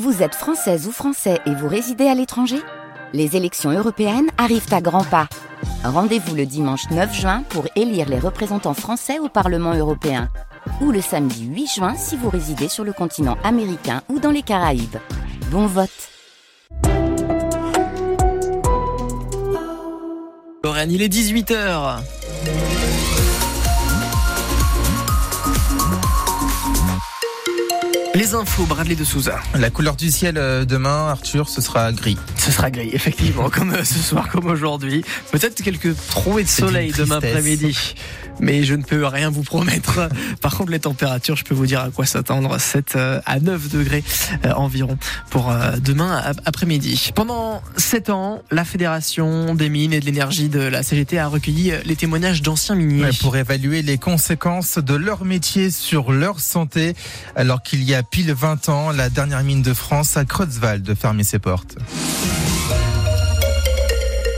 Vous êtes française ou français et vous résidez à l'étranger? Les élections européennes arrivent à grands pas. Rendez-vous le dimanche 9 juin pour élire les représentants français au Parlement européen. Ou le samedi 8 juin si vous résidez sur le continent américain ou dans les Caraïbes. Bon vote Lorraine, il est 18h. Les infos, Bradley de Souza. La couleur du ciel euh, demain, Arthur, ce sera gris. Ce sera gris, effectivement, comme euh, ce soir, comme aujourd'hui. Peut-être quelques trouées de soleil demain après-midi. Mais je ne peux rien vous promettre. Par contre, les températures, je peux vous dire à quoi s'attendre. 7 euh, à 9 degrés environ pour demain après-midi. Pendant 7 ans, la Fédération des mines et de l'énergie de la CGT a recueilli les témoignages d'anciens miniers. pour évaluer les conséquences de leur métier sur leur santé, alors qu'il y a pile 20 ans, la dernière mine de France à Creutzwald fermer ses portes.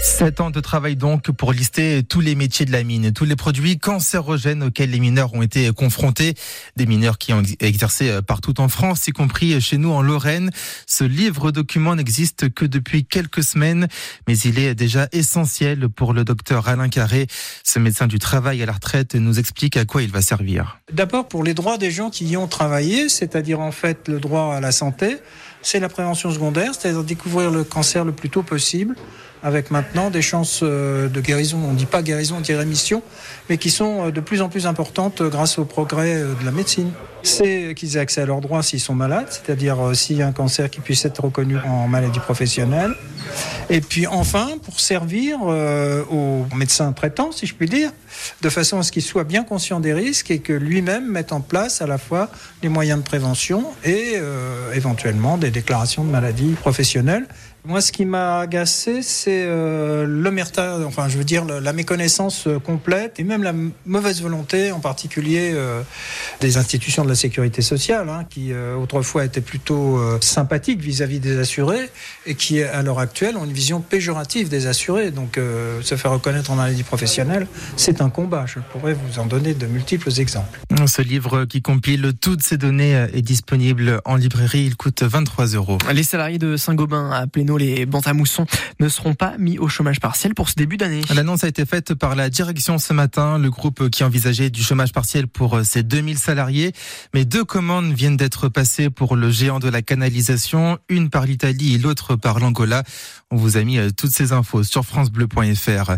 Sept ans de travail donc pour lister tous les métiers de la mine, tous les produits cancérogènes auxquels les mineurs ont été confrontés, des mineurs qui ont exercé partout en France, y compris chez nous en Lorraine. Ce livre document n'existe que depuis quelques semaines, mais il est déjà essentiel pour le docteur Alain Carré. Ce médecin du travail à la retraite nous explique à quoi il va servir. D'abord pour les droits des gens qui y ont travaillé, c'est-à-dire en fait le droit à la santé, c'est la prévention secondaire, c'est-à-dire découvrir le cancer le plus tôt possible avec maintenant des chances euh, de guérison, on ne dit pas guérison, on dit rémission, mais qui sont euh, de plus en plus importantes euh, grâce au progrès de la médecine. C'est qu'ils aient accès à leurs droits s'ils sont malades, c'est-à-dire s'il y a un cancer qui puisse être reconnu en maladie professionnelle. Et puis enfin, pour servir aux médecins traitants, si je puis dire, de façon à ce qu'il soit bien conscient des risques et que lui-même mette en place à la fois les moyens de prévention et éventuellement des déclarations de maladies professionnelles moi, ce qui m'a agacé, c'est euh, l'omerta, enfin, je veux dire, la méconnaissance euh, complète et même la mauvaise volonté, en particulier euh, des institutions de la sécurité sociale, hein, qui euh, autrefois étaient plutôt sympathiques vis-à-vis des assurés et qui, à l'heure actuelle, ont une vision péjorative des assurés. Donc, se faire reconnaître en maladie professionnelle, c'est un combat. Je pourrais vous en donner de multiples exemples. Ce livre qui compile toutes ces données est disponible en librairie. Il coûte 23 euros. Les salariés de Saint-Gobain à Pléno les Bantamoussons ne seront pas mis au chômage partiel pour ce début d'année. L'annonce a été faite par la direction ce matin, le groupe qui envisageait du chômage partiel pour ses 2000 salariés. Mais deux commandes viennent d'être passées pour le géant de la canalisation, une par l'Italie et l'autre par l'Angola. On vous a mis euh, toutes ces infos sur francebleu.fr.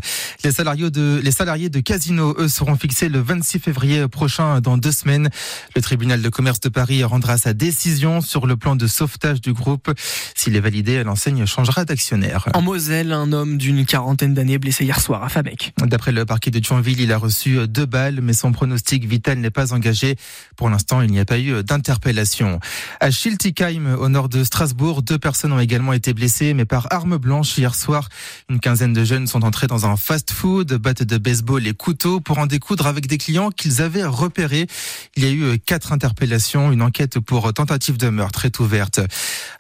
Les salariés de, les salariés de Casino, eux, seront fixés le 26 février prochain, dans deux semaines. Le tribunal de commerce de Paris rendra sa décision sur le plan de sauvetage du groupe. S'il est validé, l'enseigne changera d'actionnaire. En Moselle, un homme d'une quarantaine d'années blessé hier soir à Fabec. D'après le parquet de Thionville, il a reçu deux balles, mais son pronostic vital n'est pas engagé. Pour l'instant, il n'y a pas eu d'interpellation. À Schiltigheim, au nord de Strasbourg, deux personnes ont également été blessées, mais par arme blanche hier soir. Une quinzaine de jeunes sont entrés dans un fast-food, battes de baseball et couteaux pour en découdre avec des clients qu'ils avaient repérés. Il y a eu quatre interpellations. Une enquête pour tentative de meurtre est ouverte.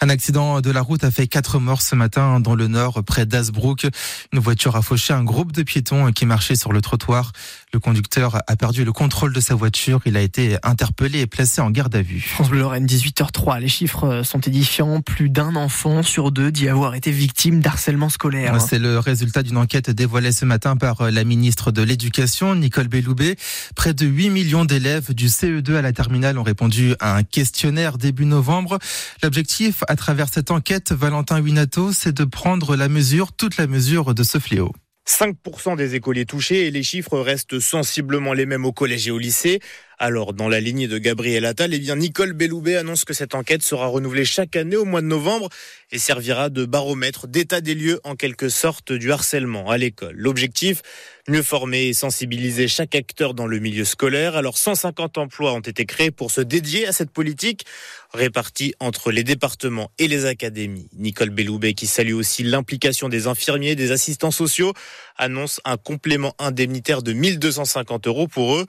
Un accident de la route a fait quatre morts ce matin dans le nord, près d'Asbrook. Une voiture a fauché un groupe de piétons qui marchaient sur le trottoir. Le conducteur a perdu le contrôle de sa voiture. Il a été interpellé placé en garde à vue. France Bleu Lorraine, 18h03. Les chiffres sont édifiants. Plus d'un enfant sur deux dit avoir été victime d'harcèlement scolaire. C'est le résultat d'une enquête dévoilée ce matin par la ministre de l'Éducation, Nicole Belloubet. Près de 8 millions d'élèves du CE2 à la terminale ont répondu à un questionnaire début novembre. L'objectif, à travers cette enquête, Valentin Winato, c'est de prendre la mesure, toute la mesure de ce fléau. 5% des écoliers touchés et les chiffres restent sensiblement les mêmes au collège et au lycée. Alors, dans la lignée de Gabriel Attal, eh bien, Nicole Belloubet annonce que cette enquête sera renouvelée chaque année au mois de novembre et servira de baromètre d'état des lieux en quelque sorte du harcèlement à l'école. L'objectif, mieux former et sensibiliser chaque acteur dans le milieu scolaire. Alors, 150 emplois ont été créés pour se dédier à cette politique répartis entre les départements et les académies. Nicole Belloubet, qui salue aussi l'implication des infirmiers, des assistants sociaux, annonce un complément indemnitaire de 1250 euros pour eux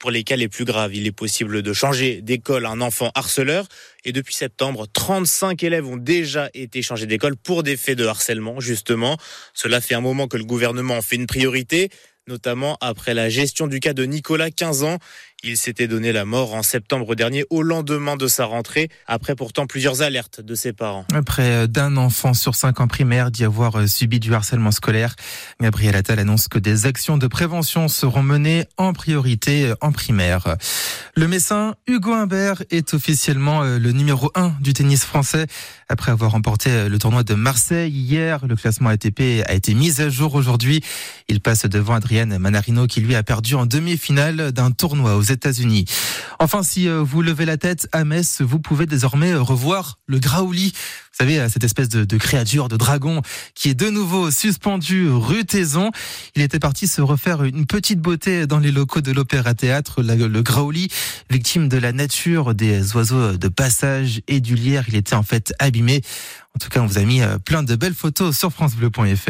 pour les cas les plus graves, il est possible de changer d'école un enfant harceleur. Et depuis septembre, 35 élèves ont déjà été changés d'école pour des faits de harcèlement, justement. Cela fait un moment que le gouvernement en fait une priorité notamment après la gestion du cas de Nicolas, 15 ans. Il s'était donné la mort en septembre dernier au lendemain de sa rentrée, après pourtant plusieurs alertes de ses parents. Près d'un enfant sur cinq en primaire d'y avoir subi du harcèlement scolaire. Gabriel Attal annonce que des actions de prévention seront menées en priorité en primaire. Le Messin Hugo Humbert est officiellement le numéro un du tennis français. Après avoir remporté le tournoi de Marseille hier, le classement ATP a été mis à jour aujourd'hui. Il passe devant Adrienne Manarino qui lui a perdu en demi-finale d'un tournoi aux États-Unis. Enfin, si vous levez la tête à Metz, vous pouvez désormais revoir le Graouli. Vous savez, cette espèce de, de, créature, de dragon, qui est de nouveau suspendu rue Taison. Il était parti se refaire une petite beauté dans les locaux de l'Opéra Théâtre, le Graouli, victime de la nature, des oiseaux de passage et du lierre. Il était en fait abîmé. En tout cas, on vous a mis plein de belles photos sur francebleu.fr.